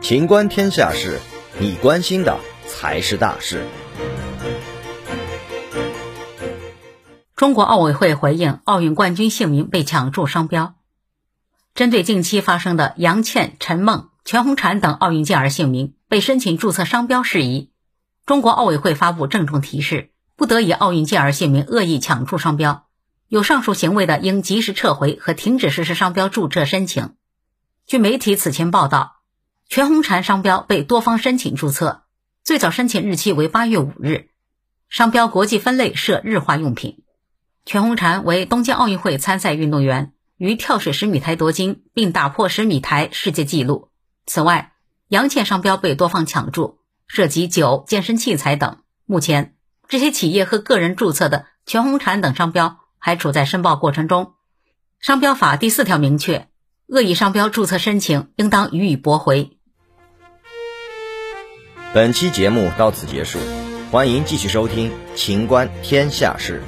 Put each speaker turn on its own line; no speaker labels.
情观天下事，你关心的才是大事。
中国奥委会回应奥运冠军姓名被抢注商标。针对近期发生的杨倩、陈梦、全红婵等奥运健儿姓名被申请注册商标事宜，中国奥委会发布郑重提示：不得以奥运健儿姓名恶意抢注商标，有上述行为的，应及时撤回和停止实施商标注册申请。据媒体此前报道，全红婵商标被多方申请注册，最早申请日期为八月五日，商标国际分类设日化用品。全红婵为东京奥运会参赛运动员。于跳水十米台夺金，并打破十米台世界纪录。此外，杨倩商标被多方抢注，涉及酒、健身器材等。目前，这些企业和个人注册的全红婵等商标还处在申报过程中。商标法第四条明确，恶意商标注册申请应当予以驳回。
本期节目到此结束，欢迎继续收听《秦观天下事》。